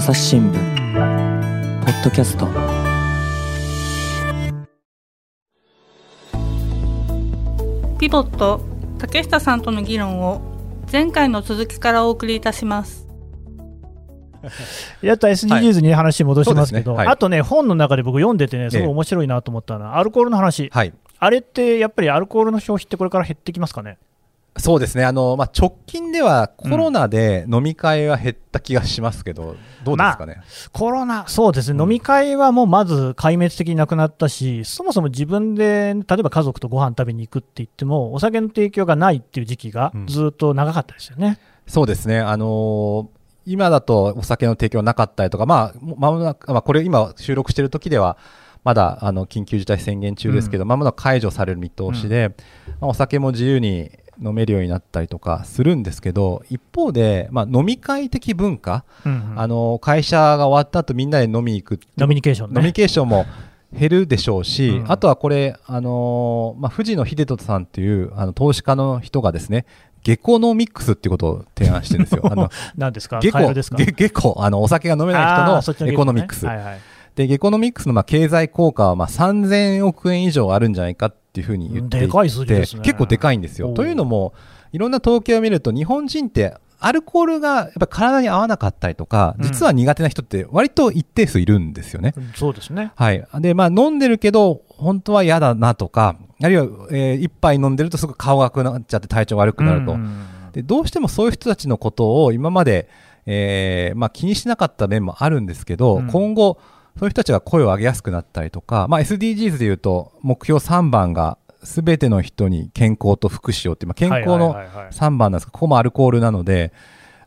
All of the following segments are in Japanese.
朝日新聞ポッドキャスト。ピボット竹下さんとの議論を前回の続きからお送りいたします。やった SDGs に話戻しますけど、はいね。はい。あとね、本の中で僕読んでてね、すごい面白いなと思ったのは、アルコールの話、はい。あれってやっぱりアルコールの消費ってこれから減ってきますかね？そうですね。あの、まあ、直近ではコロナで飲み会は減った気がしますけど、どうですかね？コロナ、そうですね、うん飲み会はもうまず壊滅的になくなったし、そもそも自分で、例えば家族とご飯食べに行くって言っても、お酒の提供がないっていう時期がうんずっと長かったですよね。そうですね。あのー今だとお酒の提供なかったりとか、まあ、もまもなく、まあ、これ今収録している時では、まだあの緊急事態宣言中ですけど、まもなく解除される見通しで、まあ、お酒も自由に飲めるようになったりとかするんですけど、一方で、まあ、飲み会的文化、うんうんあの会社が終わった後みんなで飲みに行くってノミニケーションね。飲みニケーションも減るでしょうし、うんあとはこれ、あのーまあ、藤野秀人さんっていうあの投資家の人がですね、ゲコノミックスっていうことを提案してるんですよ。あの何ですか、ゲコカエルですか？ゲゲコあのお酒が飲めない人のエゲコノミックス。で、ゲコノミックスのまあ経済効果はまあ3000億円以上あるんじゃないかっていうふうに言っていて、でかい数字ですね結構でかいんですよ。というのも、いろんな統計を見ると、日本人ってアルコールがやっぱ体に合わなかったりとか、うん実は苦手な人って割と一定数いるんですよね。そうですね。はい。で、まあ飲んでるけど、本当は嫌だなとか、あるいは、えー一杯飲んでるとすぐ顔が赤くなっちゃって体調悪くなると。うんで、どうしてもそういう人たちのことを今まで、えーまあ気にしなかった面もあるんですけど、うん今後、そういう人たちが声を上げやすくなったりとか、まあ SDGs で言うと、目標3番が、すべての人に健康と福祉をって、まあ、健康のはいはいはいはい3番なんですけど、ここもアルコールなので、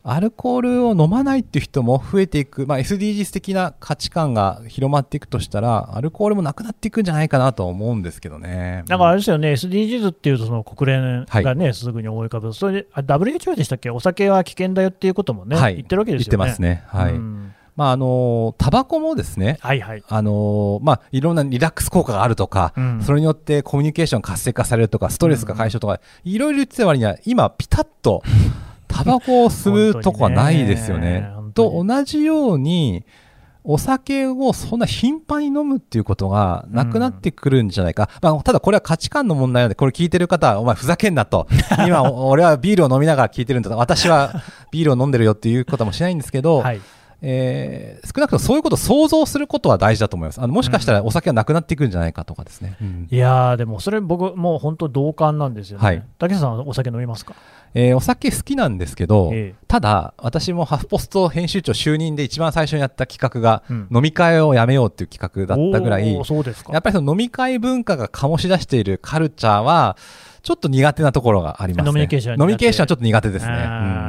アルコールを飲まないっていう人も増えていく、まあ、SDGs 的な価値観が広まっていくとしたら、アルコールもなくなっていくんじゃないかなとは思うんですけどね。だからあれですよね、SDGs っていうと、その国連がね、すぐに思い浮かぶ、それで、あ WHO でしたっけ、お酒は危険だよっていうこともね、はい言ってるわけですよね。言ってますね。はい。うんまあ、あのータバコもですね、はいはい。あのーまあ、いろんなリラックス効果があるとか、うんそれによってコミュニケーション活性化されるとか、ストレスが解消とか、いろいろ言ってた割には、今、ピタッと、タバコを吸うとこはないですよね。本当と同じように、お酒をそんな頻繁に飲むっていうことがなくなってくるんじゃないか。まあ、ただこれは価値観の問題なので、これ聞いてる方は、お前ふざけんなと。今、お俺はビールを飲みながら聞いてるんだと。私はビールを飲んでるよっていうこともしないんですけど、はい。えー少なくともそういうことを想像することは大事だと思います。あのもしかしたらお酒はなくなっていくんじゃないかとかですね。うんいやー、でもそれ、僕、もう本当、同感なんですよね。はい竹下さん、お酒飲みますか？えーお酒好きなんですけど、ええただ、私もハフポスト編集長就任で一番最初にやった企画が、うん飲み会をやめようっていう企画だったぐらいおー、そうですか。やっぱりその飲み会文化が醸し出しているカルチャーは、ちょっと苦手なところがありますね。ノミニケーションは苦手飲みニケーションはちょっと苦手ですね。うん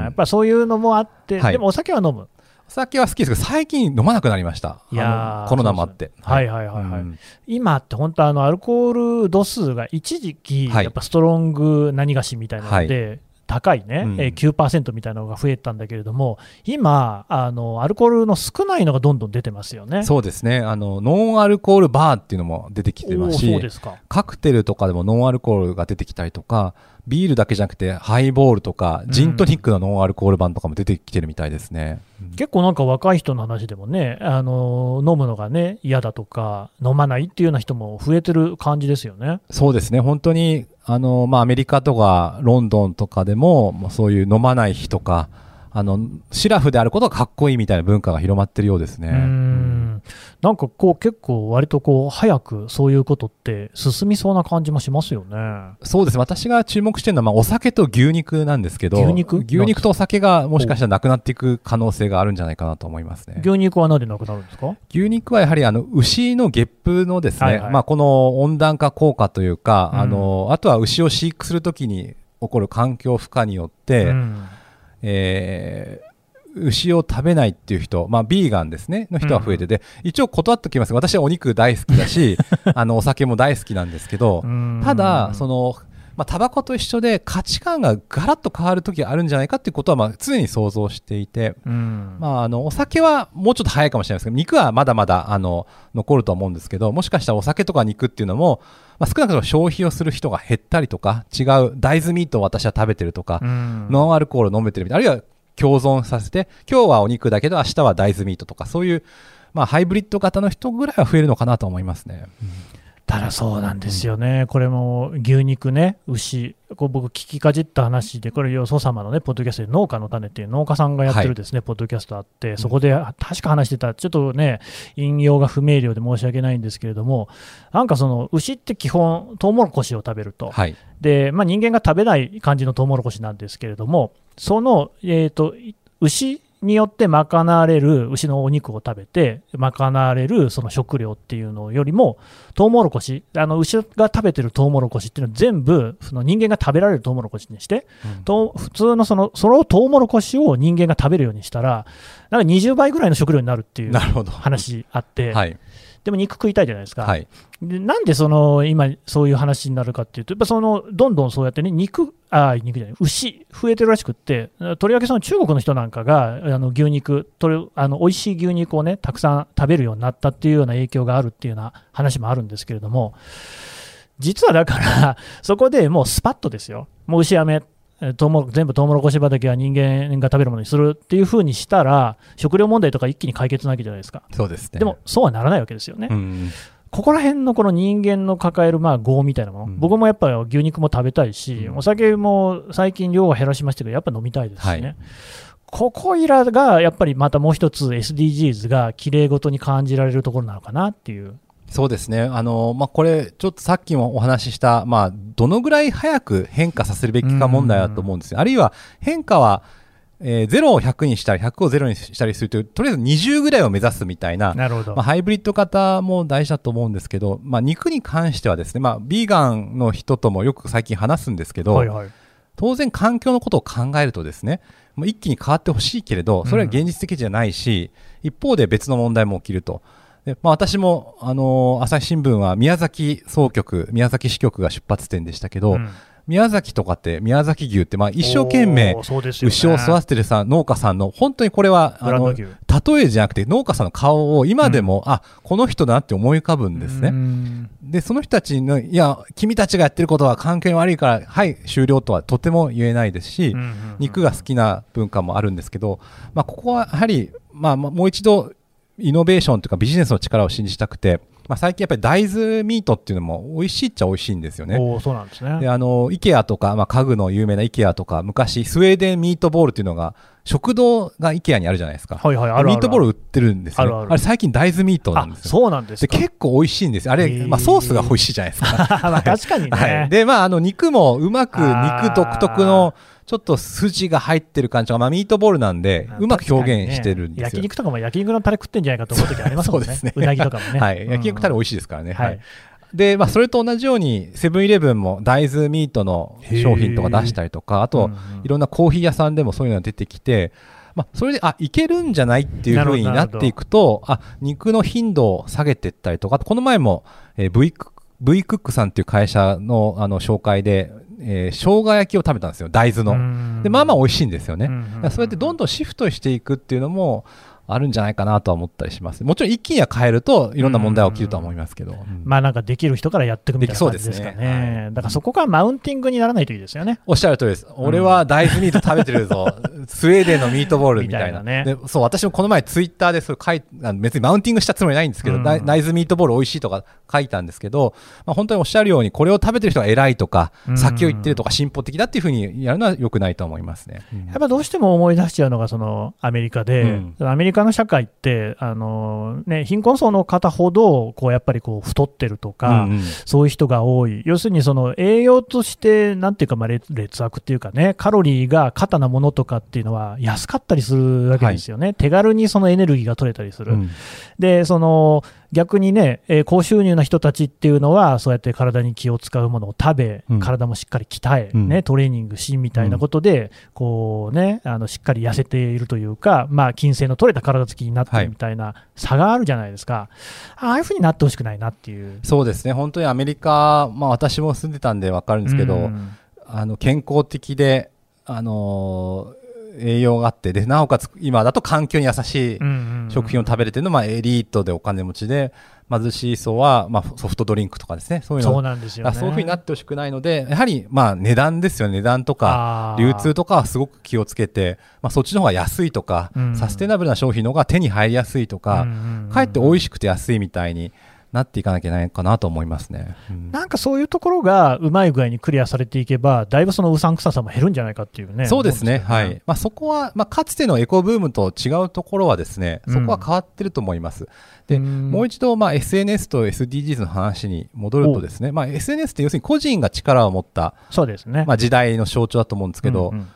やっぱりそういうのもあって、はいでもお酒は飲む。お酒は好きですけど、最近飲まなくなりました。いやコロナもあって。はいはいはいはい。うん。今って本当あのアルコール度数が一時期はい。やっぱストロング何菓子みたいなので、高いね、うんえー9%みたいなのが増えたんだけれども今あのアルコールの少ないのがどんどん出てますよね。そうですね。あの、ノンアルコールバーっていうのも出てきてますし、そうですか。カクテルとかでもノンアルコールが出てきたりとか、ビールだけじゃなくてハイボールとか、ジントニックのノンアルコール版とかも出てきてるみたいですね。結構なんか若い人の話でもね、あの飲むのがね嫌だとか飲まないっていうような人も増えてる感じですよね。そうですね。本当に、あの、まあ、アメリカとかロンドンとかでも、もうそういう飲まない日とか、あの、シラフであることがかっこいいみたいな文化が広まってるようですね。うんなんかこう結構割とこう早くそういうことって進みそうな感じもしますよね。そうですね。私が注目してるのは、まあ、お酒と牛肉なんですけど、牛肉？牛肉とお酒がもしかしたらなくなっていく可能性があるんじゃないかなと思いますね。牛肉は何でなくなるんですか？牛肉はやはりあの牛のゲップのですね、はいはいまあ、この温暖化効果というか、うんあのあとは牛を飼育するときに起こる環境負荷によって、うんえー牛を食べないっていう人、まあ、ビーガンですね、の人は増えてて、一応断っておきます。が、私はお肉大好きだし、あの、お酒も大好きなんですけど、うんただ、その、まあ、タバコと一緒で価値観がガラッと変わる時があるんじゃないかっていうことは、まあ、常に想像していて、うん。まあ、あの、お酒はもうちょっと早いかもしれないです。けど、肉はまだまだ、あの、残ると思うんですけど、もしかしたらお酒とか肉っていうのも、まあ、少なくとも消費をする人が減ったりとか、違う大豆ミートを私は食べてるとか、うん。ノンアルコール飲めてるみたいな、あるいは共存させて、今日はお肉だけど明日は大豆ミートとか、そういう、まあ、ハイブリッド型の人ぐらいは増えるのかなと思いますね。ただそうなんですよね、これも牛肉ね、牛、こう僕、聞きかじった話で、これ、よそ様のね、ポッドキャストで農家の種っていう農家さんがやってるですね、ポッドキャストあって、そこで確か話してた、ちょっとね、引用が不明瞭で申し訳ないんですけれども、なんかその牛って基本、トウモロコシを食べると、はい。でまあ、人間が食べない感じのトウモロコシなんですけれども、その、えー、とい牛によって賄われる牛のお肉を食べて、賄われるその食料っていうのよりも、トウモロコシ、あの牛が食べてるトウモロコシっていうのは全部、その人間が食べられるトウモロコシにして、と普通のそのそのトウモロコシを人間が食べるようにしたら、なんか20倍ぐらいの食料になるっていうなるほど。話あって、はい。でも肉食いたいじゃないですか。はい。でなんでその今、そういう話になるかっていうと、やっぱそのどんどんそうやってね、肉、あ肉じゃない、牛、増えてるらしくって、とりわけその中国の人なんかが、あの牛肉、とりあの美味しい牛肉をね、たくさん食べるようになったっていうような影響があるっていうような話もあるんですけれども、実はだから、そこでもうスパッとですよ、もう牛やめ、えトウモロ全部トウモロコシ畑は人間が食べるものにするっていうふうにしたら、食料問題とか一気に解決なわけじゃないですか。そうですね。でも、そうはならないわけですよね。うん。ここら辺のこの人間の抱えるまあ業みたいなもの、うん僕もやっぱり牛肉も食べたいし、うんお酒も最近量は減らしましたけど、やっぱ飲みたいですしね、はいここいらがやっぱりまたもう一つ SDGs がきれいごとに感じられるところなのかなっていう。そうですね。あの、まあ、これ、ちょっとさっきもお話しした、まあ、どのぐらい早く変化させるべきか問題だと思うんですよ。あるいは、変化は、えー0を100にしたり、100を0にしたりするという、とりあえず20ぐらいを目指すみたいな、なるほど。まあ、ハイブリッド型も大事だと思うんですけど、まあ、肉に関してはですね、まあ、ビーガンの人ともよく最近話すんですけど、はいはい。当然環境のことを考えるとですね、もう一気に変わってほしいけれど、それは現実的じゃないし、一方で別の問題も起きると。でまあ、私も、あのー朝日新聞は宮崎総局、宮崎支局が出発点でしたけど、うん。宮崎とかって、宮崎牛って、まあ、一生懸命牛を育ててるさ農家さんの、本当にこれは、あの、例えじゃなくて、農家さんの顔を今でも、あ、この人だなって思い浮かぶんですね。うん。で、その人たちの、いや、君たちがやってることは環境に悪いから、はい、終了とはとても言えないですし、うんうんうん。肉が好きな文化もあるんですけど、まあ、ここはやはり、まあ、まあもう一度、イノベーションというかビジネスの力を信じたくて、まあ、最近やっぱり大豆ミートっていうのも美味しいっちゃ美味しいんですよね。おーそうなんですね。で、あの、イケアとか、まあ、家具の有名なイケアとか、昔、スウェーデンミートボールっていうのが、食堂がイケアにあるじゃないですか。はいはいあるあるミートボール売ってるんですよ、ね。あるあるれ最近大豆ミートなんあですよ。そうなんですで、か。結構美味しいんですよ。あれ、まあ、ソースが美味しいじゃないですか。まあ確かにね。はい。で、まあ、あの、肉もうまく、肉独特の、ちょっと筋が入ってる感じが、まあ、ミートボールなんで、うまく表現してるんですよ。ね焼肉とかも焼肉のタレ食ってんじゃないかと思う時ありますもんね。そうですねうなぎとかもね。はい。うん焼肉タレ美味しいですからね。はいはい。で、まあ、それと同じように、セブンイレブンも大豆ミートの商品とか出したりとか、あといろんなコーヒー屋さんでもそういうのが出てきて、まあ、それで、あ、いけるんじゃないっていう風になっていくと、あ、肉の頻度を下げていったりとか、この前も、えー V クックさんっていう会社の、あの、紹介で、えー生姜焼きを食べたんですよ、大豆の。うんで、まあまあ美味しいんですよね。そうやってどんどんシフトしていくっていうのも、あるんじゃないかなとは思ったりします。もちろん一気には変えるといろんな問題は起きるとは思いますけど。うんまあなんかできる人からやっていくみたいな感じですかねね。だからそこがマウンティングにならないといいですよね。おっしゃる通りです。俺は大豆ミート食べてるぞ。スウェーデンのミートボールみたいな。ねでそう、私もこの前ツイッターでそれ書いあの別にマウンティングしたつもりないんですけど、うん大大豆ミートボール美味しいとか書いたんですけど、まあ、本当におっしゃるように、これを食べてる人が偉いとか、うん先を言ってるとか進歩的だっていうふうにやるのは良くないと思いますね。うんやっぱどうしても思い出しちゃうのがそのアメリカで、アメリカの社会ってあの、ね、貧困層の方ほどこうやっぱりこう太ってるとか、うんうん。そういう人が多い、要するにその栄養として、なんていうか、まあ劣劣悪っていうかね、カロリーが過多なものとかっていうのは安かったりするわけですよね、手軽にそのエネルギーが取れたりする。うん。でその逆にね、えー高収入な人たちっていうのは、そうやって体に気を使うものを食べ、うん。体もしっかり鍛え、うん。ね、トレーニングしみたいなことで、こうね、あのしっかり痩せているというか、まあ、筋性の取れた体つきになってるみたいな差があるじゃないですか、ああいうふうになってほしくないなっていう。そうですね、本当にアメリカ、まあ私も住んでたんでわかるんですけど、うん。あの健康的で、あのー栄養があってでなおかつ今だと環境に優しいうんうん食品を食べれてるのは、まあ、エリートでお金持ちで、貧しい層は、まあ、ソフトドリンクとかですね、そういうのそうなんですよ、ね、そういうふうになってほしくないので、やはり、まあ、値段ですよね、値段とか、流通とかはすごく気をつけて、まあ、そっちの方が安いとか、うん、サステナブルな商品の方が手に入りやすいとか、かえって美味しくて安いみたいになっていかなきゃいけないかなと思いますね、うん、なんかそういうところがうまい具合にクリアされていけば、だいぶそのうさんくささも減るんじゃないかっていうね、そうですね、はい。まあ、そこは、まあ、かつてのエコブームと違うところは、ですねそこは変わってると思います。でもう一度、まあ、SNS と SDGs の話に戻るとですね、まあ、SNS って要するに個人が力を持ったそうですね、まあ、時代の象徴だと思うんですけど、うんうん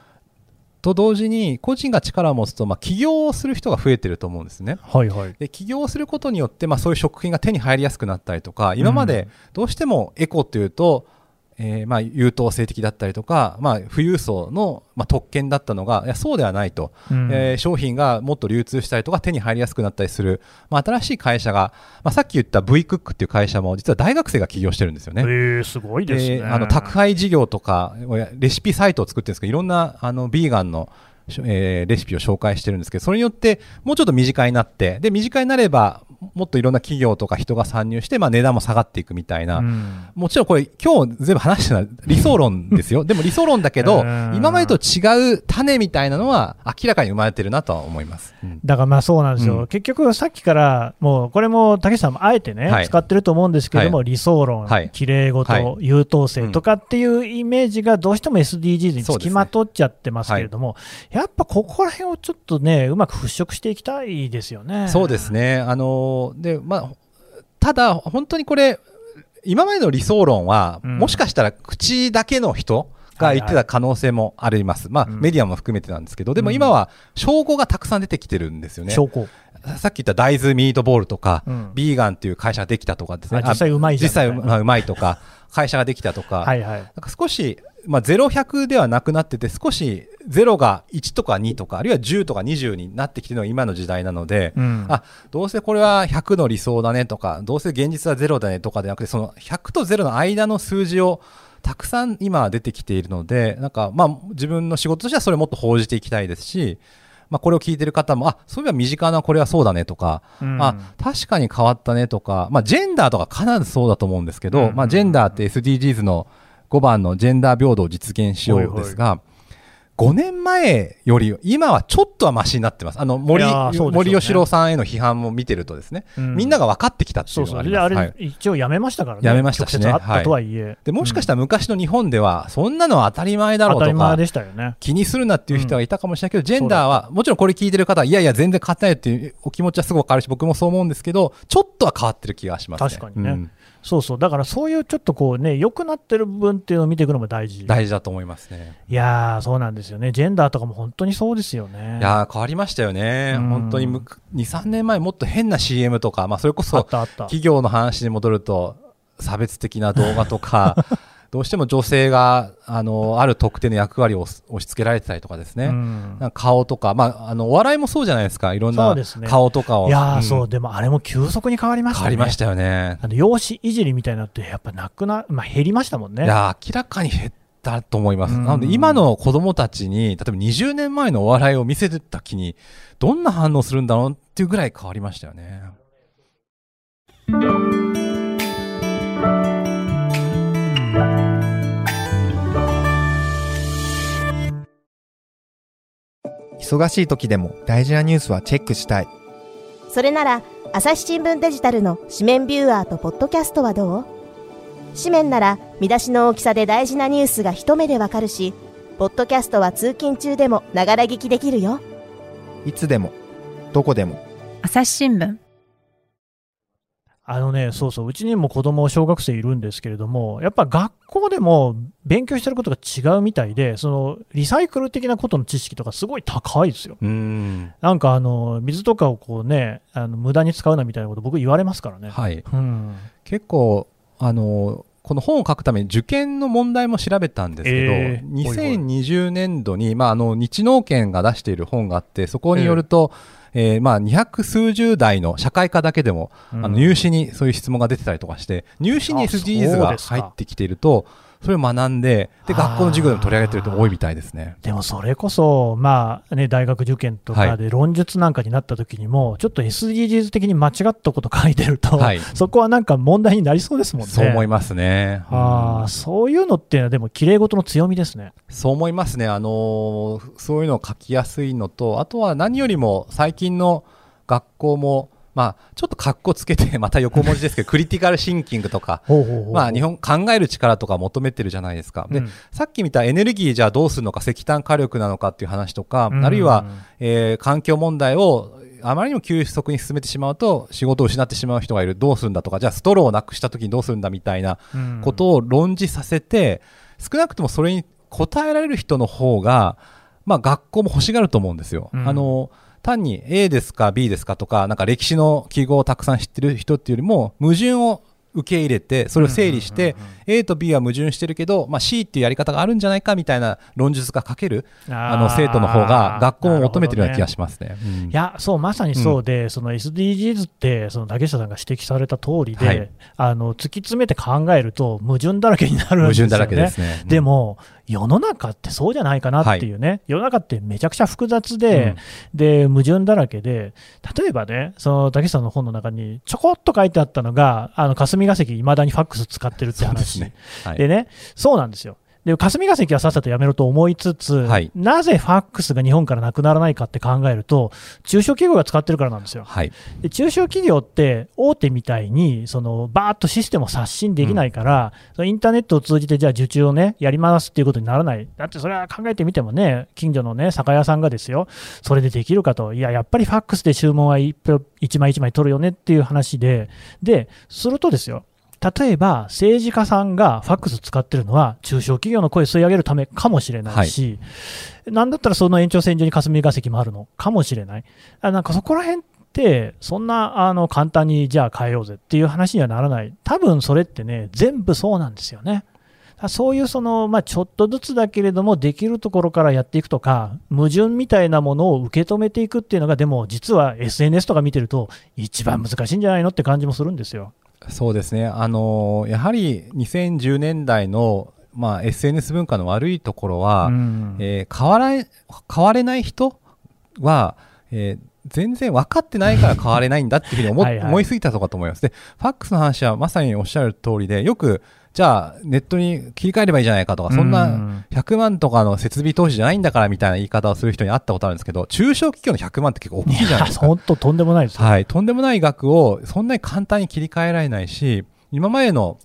と同時に個人が力を持つと、まあ、起業をする人が増えてると思うんですね。はいはい、で起業をすることによって、まあ、そういう食品が手に入りやすくなったりとか今までどうしてもエコというと、うんえー、まあ優等生的だったりとか、まあ、富裕層の、まあ、特権だったのがいやそうではないと、うん、えー、商品がもっと流通したりとか手に入りやすくなったりする、まあ、新しい会社が、まあ、さっき言った V クックっていう会社も実は大学生が起業してるんですよね。えー、すごいですね、あの宅配事業とかレシピサイトを作ってるんですけどいろんなあのビーガンのえー、レシピを紹介してるんですけど、それによってもうちょっと身近になって、で、身近になれば、もっといろんな企業とか人が参入して、まあ値段も下がっていくみたいな、うん、もちろんこれ今日全部話してるのは理想論ですよ。でも理想論だけど、今までと違う種みたいなのは明らかに生まれてるなとは思います。うん、だからまあそうなんですよ。うん、結局さっきからもうこれも竹下さんもあえてね、はい、使ってると思うんですけども、はい、理想論、綺麗事、はい、優等生とかっていうイメージがどうしても SDGs につきまとっちゃってますけれども、やっぱここら辺をちょっとね、うまく払拭していきたいですよね。そうですね。あので、まあ、ただ、本当にこれ、今までの理想論は、うん、もしかしたら口だけの人が言ってた可能性もあります。はいはい、まあ、うん、メディアも含めてなんですけど、でも今は証拠がたくさん出てきてるんですよね。証拠さっき言った大豆ミートボールとか、うん、ビーガンっていう会社ができたとかですね。実際うまい実際うまいとか、会社ができたとか、はいはい、なんか少しまあ、0、100ではなくなってて、少し0が1とか2とか、あるいは10とか20になってきてるのが今の時代なので、うん、あどうせこれは100の理想だねとか、どうせ現実は0だねとかでなくて、その100と0の間の数字をたくさん今出てきているので、なんかまあ自分の仕事としてはそれをもっと報じていきたいですし、まあ、これを聞いてる方も、あそういえば身近なこれはそうだねとか、うん、あ確かに変わったねとか、まあ、ジェンダーとか必ずそうだと思うんですけど、まあ、ジェンダーって SDGs の5番のジェンダー平等を実現しようですが、5年前より、今はちょっとはマシになってます。あの、森、ね、森喜朗さんへの批判も見てるとですね、うん、みんなが分かってきたっていうのがあります。そうそうあれ、一応やめましたからね。やめましたしね。あったとはいえ、はい、で、もしかしたら昔の日本では、そんなのは当たり前だろうとか、ね、気にするなっていう人がいたかもしれないけど、うん、ジェンダーは、もちろんこれ聞いてる方は、いやいや、全然変わってないっていうお気持ちはすごくわかるし、僕もそう思うんですけど、ちょっとは変わってる気がしますね。確かにね。うんそうそう、だからそういうちょっとこうね、良くなってる部分っていうのを見ていくのも大事。大事だと思いますね。いやー、そうなんですよね。ジェンダーとかも本当にそうですよね。いや変わりましたよね。本当に2、3年前もっと変な CM とか、まあそれこそ企業の話に戻ると、差別的な動画とか、どうしても女性があのある特定の役割を押し付けられてたりとかですね、うん、顔とか、まあ、あのお笑いもそうじゃないですか、いろんな顔とかを。ね、いや、うん、そう、でもあれも急速に変わりましたね。変わりましたよね。あの容姿いじりみたいなって、やっぱなくな、まあ、減りましたもんね。いや、明らかに減ったと思います。うん、なので、今の子供たちに、例えば20年前のお笑いを見せてた気に、どんな反応するんだろうっていうぐらい変わりましたよね。忙しい時でも大事なニュースはチェックしたい。それなら、朝日新聞デジタルの紙面ビューアーとポッドキャストはどう？紙面なら見出しの大きさで大事なニュースが一目でわかるし、ポッドキャストは通勤中でもながら聞きできるよ。いつでも、どこでも。朝日新聞。あのね、そうそう、うちにも子供、小学生いるんですけれども、やっぱ学校でも勉強してることが違うみたいで、そのリサイクル的なことの知識とかすごい高いですよ。んなんかあの水とかをこうね、あの無駄に使うなみたいなこと僕言われますからね。はい。うん、結構あのこの本を書くために受験の問題も調べたんですけど、えー、2020年度に、まあ、あの日農研が出している本があって、そこによると、えーえー、まあ200数十代の社会科だけでも、うん、あの入試にそういう質問が出てたりとかして入試に SDGs が入ってきているとそれを学んでで学校の授業でも取り上げてる人多いみたいですね。でもそれこそ、まあね、大学受験とかはで論述なんかになった時にも、ちょっと SDGs 的に間違ったこと書いてると、はいそこはなんか問題になりそうですもんね。そう思いますね。あーそういうのっていうのは、でも、きれい事の強みですね。そう思いますね、あのーそういうのを書きやすいのと、あとは何よりも最近の学校も、まあ、ちょっとかっこつけて、また横文字ですけど、クリティカルシンキングとか、まあ、日本考える力とか求めてるじゃないですか。で、うん。さっき見たエネルギーじゃあどうするのか、石炭火力なのかっていう話とか、うん。あるいは、えー環境問題をあまりにも急速に進めてしまうと仕事を失ってしまう人がいる。どうするんだとかじゃあストローをなくした時にどうするんだみたいなうん。ことを論じさせて、少なくともそれに答えられる人の方が、まあ、学校も欲しがると思うんですよ。うん。あの単に A ですか B ですかとかなんか歴史の記号をたくさん知ってる人っていうよりも矛盾を受け入れてそれを整理して、A と B は矛盾してるけど、まあ、C っていうやり方があるんじゃないかみたいな論述が書けるあの生徒の方が学校も求めてるような気がしますね。うん。いや、そう、まさにそうで、その SDGs って、その竹下さんが指摘された通りで、はい。あの突き詰めて考えると、矛盾だらけになるん矛ですよね。盾だらけですね。でも、世の中ってそうじゃないかなっていうね、世の中ってめちゃくちゃ複雑で、で矛盾だらけで、例えばね、その竹下さんの本の中にちょこっと書いてあったのが、あの霞が関、いまだにファックス使ってるってそうで。ね。はいでね、そうなんですよ。で霞が関はさっさとやめろと思いつつ、はい。なぜファックスが日本からなくならないかって考えると、中小企業が使ってるからなんですよ。はい。で中小企業って大手みたいにそのバーッとシステムを刷新できないから、そのインターネットを通じてじゃあ受注をねやりますっていうことにならない、だってそれは考えてみてもね、近所のね酒屋さんがですよ、それでできるかと、いや、やっぱりファックスで注文は一票一枚一枚取るよねっていう話で、で、するとですよ、例えば政治家さんがファックス使ってるのは中小企業の声吸い上げるためかもしれないし、なんだったらその延長線上に霞が関もあるのかもしれない。あなんかそこら辺って、そんなあの簡単にじゃあ変えようぜっていう話にはならない。多分それってね、全部そうなんですよね。そういうその、まあ、ちょっとずつだけれども、できるところからやっていくとか、矛盾みたいなものを受け止めていくっていうのが、でも実は SNS とか見てると、一番難しいんじゃないのって感じもするんですよ。そうですね。あのやはり2010年代の、まあ、SNS 文化の悪いところは、うんえー変わら変われない人は、えー全然分かってないから変われないんだっていうふうに思 はいはい思いすぎたとかと思います。で、ファックスの話はまさにおっしゃる通りで、よく、じゃあネットに切り替えればいいじゃないかとか、そんうなん100万とかの設備投資じゃないんだからみたいな言い方をする人に会ったことあるんですけど、中小企業の100万って結構大きいじゃないですか。本当とんでもないですよ。はい、とんでもない額をそんなに簡単に切り替えられないし、今までの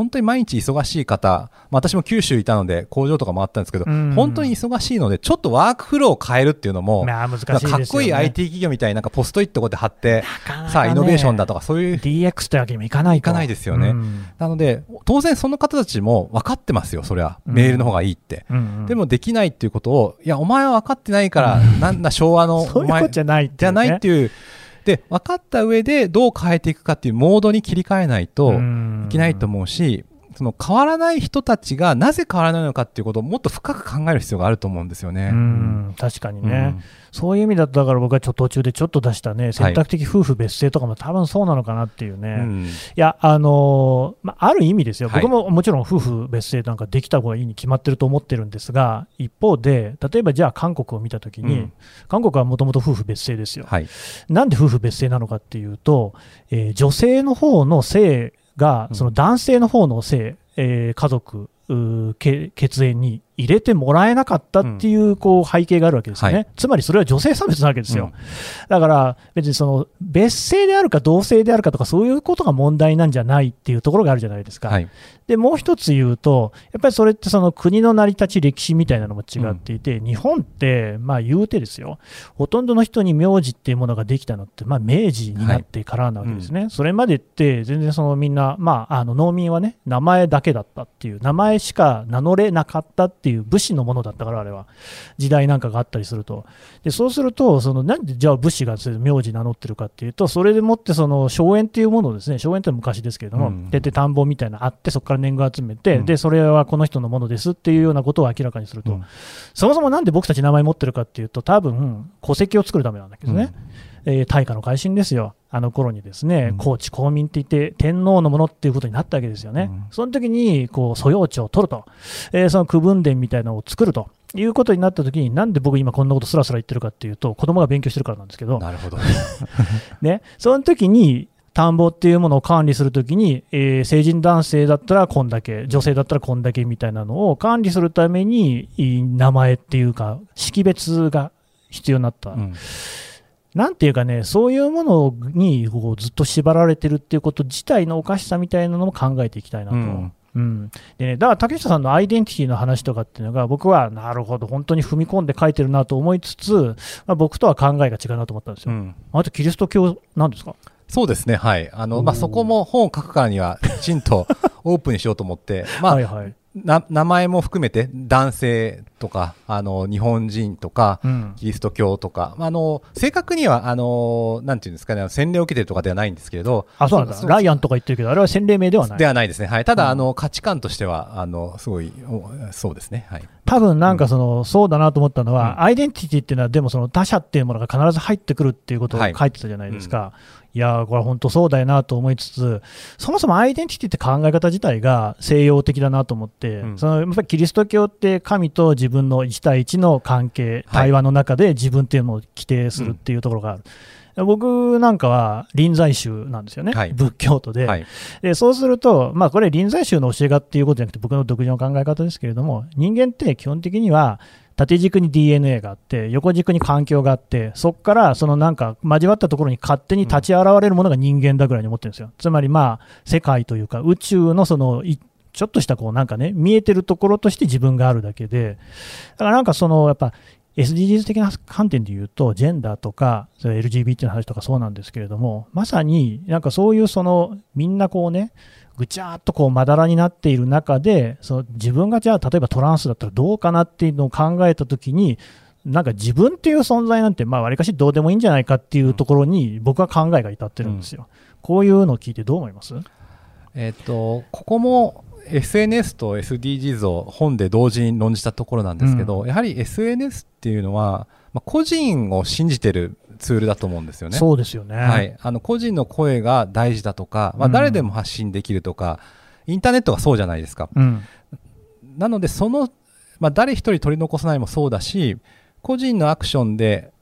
本当に毎日忙しい方、まあ、私も九州いたので工場とか回ったんですけど、うん。本当に忙しいので、ちょっとワークフローを変えるっていうのも、まあ難しいかっこいい IT 企業みたいになんかポストイットこうやって貼って、さあイノベーションだとかそういう DX ってわけにもいかないと。いかないですよね。うん。なので、当然その方たちも分かってますよ、それは。うん。メールの方がいいって。でもできないっていうことを、いや、お前は分かってないから、なんだ昭和の、お前とじゃないってじゃないっていういう、で、分かった上でどう変えていくかっていうモードに切り替えないとねいけないと思うし、その変わらない人たちがなぜ変わらないのかっていうことをもっと深く考える必要があると思うんですよね。うん確かにね、うん。そういう意味だと、だから僕はちょっと途中でちょっと出したね、選択的夫婦別姓とかも多分そうなのかなっていうね、うん。いや、あのーまあ、ある意味ですよ、はい。僕ももちろん夫婦別姓なんかできた方がいいに決まってると思ってるんですが、一方で、例えばじゃあ韓国を見たときに、うん。韓国はもともと夫婦別姓ですよ。はい。なんで夫婦別姓なのかっていうと、えー女性の方の性が、うん。その男性の方の性、えー家族、血縁に入れてもらえなかったっていうこう背景があるわけですよね、はい。つまりそれは女性差別なわけですよ。うん。だから別にその別姓であるか同姓であるかとかそういうことが問題なんじゃないっていうところがあるじゃないですか。はい。でもう一つ言うと、やっぱりそれってその国の成り立ち、歴史みたいなのも違っていて、日本って、まあ言うてですよ、ほとんどの人に名字っていうものができたのって、まあ明治になってからなわけですね、それまでって、全然そのみんな、まあ、あの農民はね、名前だけだったっていう、名前しか名乗れなかったっていう武士のものだったから、あれは、時代なんかがあったりすると。でそうすると、そのなんでじゃあ武士が名字名乗ってるかっていうと、それでもってその荘園っていうものをですね、荘園って昔ですけれども、うん。でで田んぼみたいなのあって、そこから年貢集めて、うん。でそれはこの人のものですっていうようなことを明らかにすると、うん。そもそもなんで僕たち名前持ってるかっていうと、多分戸籍を作るためなんだけどね、えー大化の改新ですよ、あの頃にですね、うん。高知公民って言って、天皇のものっていうことになったわけですよね。うん。その時に、こう、素養地を取ると、えーその区分殿みたいなのを作ると。いうことになった時に、なんで僕今こんなことすらすら言ってるかっていうと、子供が勉強してるからなんですけど、なるほど。ね、その時に、田んぼっていうものを管理するときに、えー成人男性だったらこんだけ、女性だったらこんだけみたいなのを管理するために、名前っていうか、識別が必要になった。うんなんていうかね、そういうものにこうずっと縛られてるっていうこと自体のおかしさみたいなのも考えていきたいなと。うんうんでね、だから竹下さんのアイデンティティの話とかっていうのが、僕はなるほど、本当に踏み込んで書いてるなと思いつつ、まあ、僕とは考えが違うなと思ったんですよ。うんあとキリスト教なんですか？そうですね、はい。あの、まあ、そこも本を書くからには、きちんとオープンにしようと思って、まあ、はいはい。な名前も含めて男性とかあの日本人とか、うん。キリスト教とか、まあ、あの正確にはあのなんていうんですかね洗礼を受けてるとかではないんですけれどあ、そうなんだ。ライアンとか言ってるけど、あれは洗礼名ではない。で。はないですね、はい、ただ、うん。あの価値観としてはあのすごいおそうですね、はい、多分なんかその、そうだなと思ったのは、うん。アイデンティティっていうのは、でもその他者っていうものが必ず入ってくるっていうことをはい。書いてたじゃないですか。い、やー、これ本当そうだよなと思いつつ、そもそもアイデンティティって考え方自体が西洋的だなと思って、うんそのやっぱりキリスト教って神と自分の1対1の関係、はい。対話の中で自分っていうのを規定するっていうところがある。僕なんかは臨済宗なんですよね、はい。仏教徒で、はい。でそうすると、まあ、これ、臨済宗の教えがっていうことじゃなくて、僕の独自の考え方ですけれども、人間って基本的には、縦軸に DNA があって、横軸に環境があって、そこからそのなんか交わったところに勝手に立ち現れるものが人間だぐらいに思ってるんですよ。つまり、まあ、世界というか、宇宙のそのいちょっとしたこうなんかね、見えてるところとして自分があるだけで、だからなんかそのやっぱ SDGs 的な観点で言うと、ジェンダーとか、LGBT の話とかそうなんですけれども、まさになんかそういうそのみんなこうね、ぐちゃーっとこうまだらになっている中で、その自分がじゃあ、例えばトランスだったらどうかなっていうのを考えたときに、なんか自分っていう存在なんて、まあ、わりかしどうでもいいんじゃないかっていうところに、僕は考えが至ってるんですよ。こういうのを聞いてどう思います？えっとここも SNS と SDGs を本で同時に論じたところなんですけど、うやはり SNS っていうのは、まあ、個人を信じてるツールだと思うんですよね。そうですよね。はい、あの個人の声が大事だとか、まあ、うん誰でも発信できるとか、インターネットがそうじゃないですか。うん。なので、その、まあ、誰一人取り残さないもそうだし、個人のアクションで、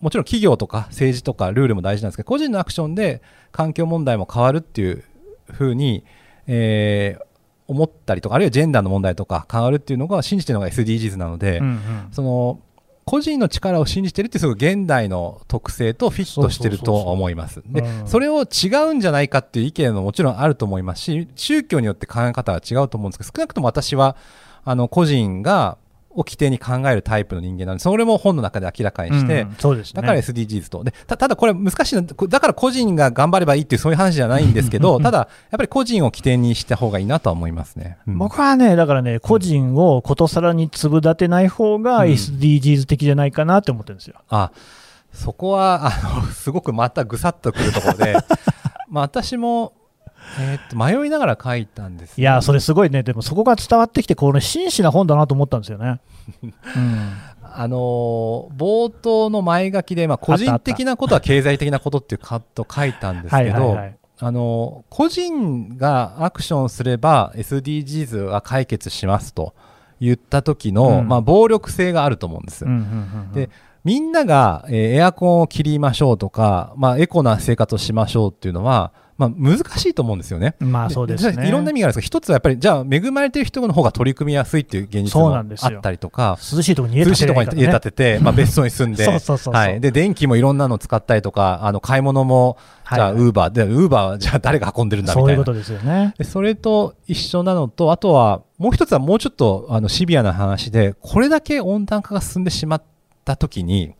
もちろん企業とか政治とかルールも大事なんですけど、個人のアクションで環境問題も変わるっていうふうに、えー思ったりとか、あるいはジェンダーの問題とか変わるっていうのが信じてるのが SDGs なので、うんうんその個人の力を信じてるってすごい現代の特性とフィットしてると思います。で、うんそれを違うんじゃないかっていう意見ももちろんあると思いますし、宗教によって考え方は違うと思うんですけど、少なくとも私はあの個人がを規定に考えるタイプの人間なので、それも本の中で明らかにして、うんそうですね。だから SDGs と。で、たただこれ難しいのは、だから個人が頑張ればいいっていうそういう話じゃないんですけど、ただ、やっぱり個人を起点にした方がいいなとは思いますね。うん僕はね、だからね、個人をことさらに粒立てない方がうん SDGs 的じゃないかなって思ってるんですよ。あそこはあのすごくまたぐさっとくるところで、まあ私も、えー迷いながら書いたんです、いやー、それすごいね、でもそこが伝わってきて、これ、真摯な本だなと思ったんですよね。うんあのー冒頭の前書きで、まあ、個人的なことは経済的なことっていうカット書いたんですはいけどはいはい。あのー個人がアクションすれば SDGs は解決しますと言った時の、うんまあ、暴力性があると思うんです。でみんなが、えーエアコンを切りましょうとか、まあ、エコな生活をしましょうっていうのは、まあ、難しいと思うんですよね。まあそうですね。いろんな意味があるんですけど、一つはやっぱり、じゃあ、恵まれてる人の方が取り組みやすいっていう現実もあなんですよったりとか、涼しいところに家建涼していところに家建ててて、まあ、別荘に住んで、そうそうそうそうはい。で、電気もいろんなの使ったりとか、あの、買い物も、じゃあ、ウーバー、で、ウーバーはじゃあ誰が運んでるんだみたいな。そういうことですよね。でそれと一緒なのと、あとは、もう一つはもうちょっとあのシビアな話で、これだけ温暖化が進んでしまったときに、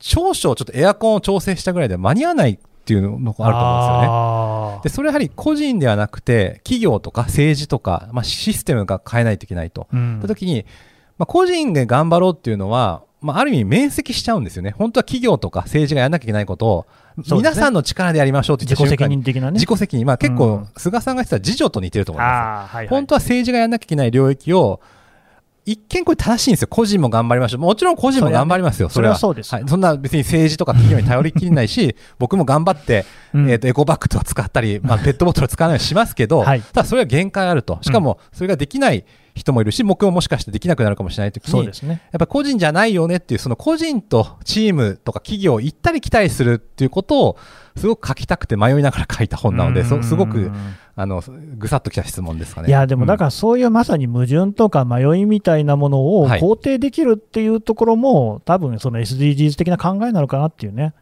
少々ちょっとエアコンを調整したぐらいで間に合わないっていうのがあると思うんですよね。で、それやはり個人ではなくて、企業とか政治とか、まあ、システムが変えないといけないと。うんった時に、まあ、個人で頑張ろうっていうのは、まあ、ある意味面積しちゃうんですよね。本当は企業とか政治がやらなきゃいけないことを、皆さんの力でやりましょうって言自己責任的なね。自己責任。まあ結う構ん、菅さんが言ってた自助と似てると思います。あーはいはい本当は政治がやらなきゃいけない領域を、一見これ正しいんですよ。個人も頑張りましょう。もちろん個人も頑張りますよ。それはねそそうですはい。そんな別に政治とか企業に頼りきれないし、僕も頑張って、うんえっ、と、エコバッグとか使ったり、まあ、ペットボトル使わないようにしますけど、はいただそれは限界あると。しかも、それができない人もいるし、僕ももしかしてできなくなるかもしれないときに、そうですね。やっぱ個人じゃないよねっていう、その個人とチームとか企業を行ったり来たりするっていうことを、すごく書きたくて迷いながら書いた本なので、そすごく、あの、ぐさっときた質問ですかね。いや、でもだら、からそういうまさに矛盾とか迷いみたいなものをはい肯定できるっていうところも、多分その SDGs 的な考えなのかなっていうね、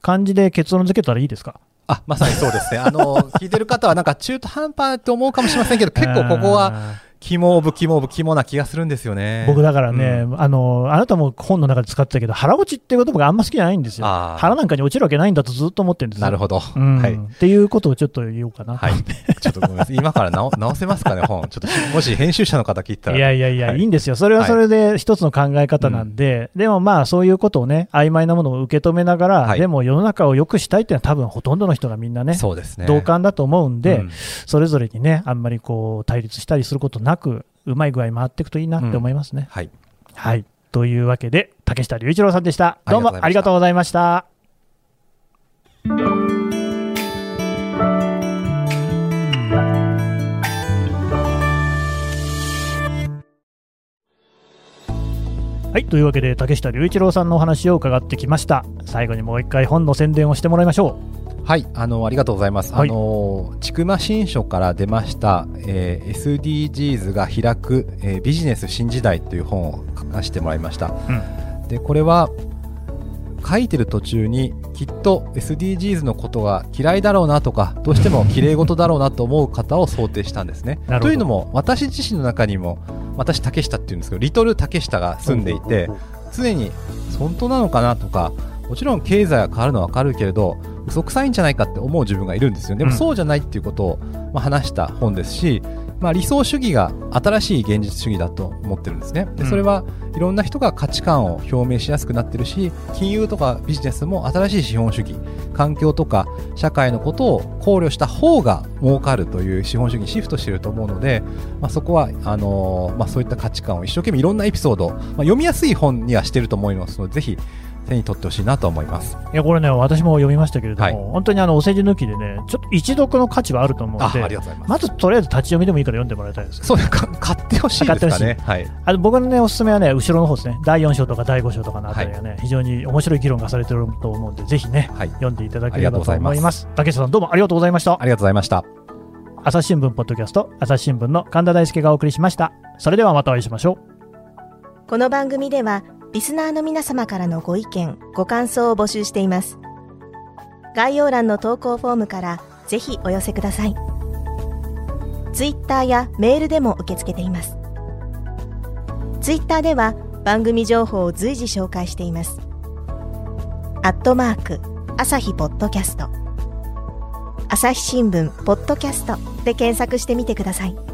感じで結論付けたらいいですか？あ、まさにそうですね。あの、聞いてる方はなんか中途半端って思うかもしれませんけど、結構ここは、は肝オブ肝オブ肝な気がするんですよね。僕だからね、うんあの、あなたも本の中で使ってたけど、腹落ちっていう言葉があんま好きじゃないんですよ。腹なんかに落ちるわけないんだとずっと思ってるんですよ。なるほど。うんはい。っていうことをちょっと言おうかな。はい。ちょっとごめんなさい。今から直直せますかね、本。ちょっとし、もし編集者の方聞いたら。いやいやいや、はいい、いんですよ、それはそれで一つの考え方なんで、でもまあ、そういうことをね、曖昧なものを受け止めながら、はいでも世の中を良くしたいっていうのは、多分ほとんどの人がみんなね、そうですね。同感だと思うんで、うんそれぞれにね、あんまりこう対立したりすることなく、うまい具合に回っていくといいなって思いますね。はい。はいというわけで、竹下隆一郎さんでした。どうもあありがとうございました。はい、というわけで竹下隆一郎さんのお話を伺ってきました。最後にもう一回本の宣伝をしてもらいましょはい、あの、ありがとうございます。はい。あの、ちくま新書から出ました、えー SDGs が開く、えービジネス新時代という本を書かせてもらいました。で、これは、書いてる途中にきっと SDGs のことが嫌いだろうなとかどうしても 綺麗事だろうなと思う方を想定したんですね。というのも私自身の中にも私竹下っていうんですけどリトル竹下が住んでいて常に本当なのかなとかもちろん経済が変わるのは分かるけれど嘘くさいんじゃないかって思う自分がいるんですよでもそうじゃないっていうことを、ま、話した本ですし、まあ、理想主義が新しい現実主義だと思ってるんですねでそれはいろんな人が価値観を表明しやすくなってるし金融とかビジネスも新しい資本主義環境とか社会のことを考慮した方が儲かるという資本主義にシフトしてると思うので、まあ、そこはあのーまあ、そういった価値観を一生懸命いろんなエピソード、まあ、読みやすい本にはしてると思いますのでぜひ手に取ってほしいなと思います。いやこれね、私も読みましたけれども、はい本当にあのお世辞抜きでね、ちょっと一読の価値はあると思うあので、まずとりあえず立ち読みでもいいから読んでもらいたいです。そうか買ってほしいですかね。はい。あの僕のね、おすすめはね、後ろの方ですね、第4章とか第5章とかのあたりがね、非常に面白い議論がされてると思うんで、ぜひね、はい。読んでいただければと思います。竹下さん、どうもありがとうございましたあ。りがとうございました。朝日新聞ポッドキャスト、朝日新聞の神田大輔がお送りしました。それではまたお会いしましょう。この番組ではリスナーの皆様からのご意見ご感想を募集しています。概要欄の投稿フォームからぜひお寄せください。ツイッターやメールでも受け付けています。ツイッターでは番組情報を随時紹介しています。アットマーク朝日ポッドキャスト。朝日新聞ポッドキャストで検索してみてください。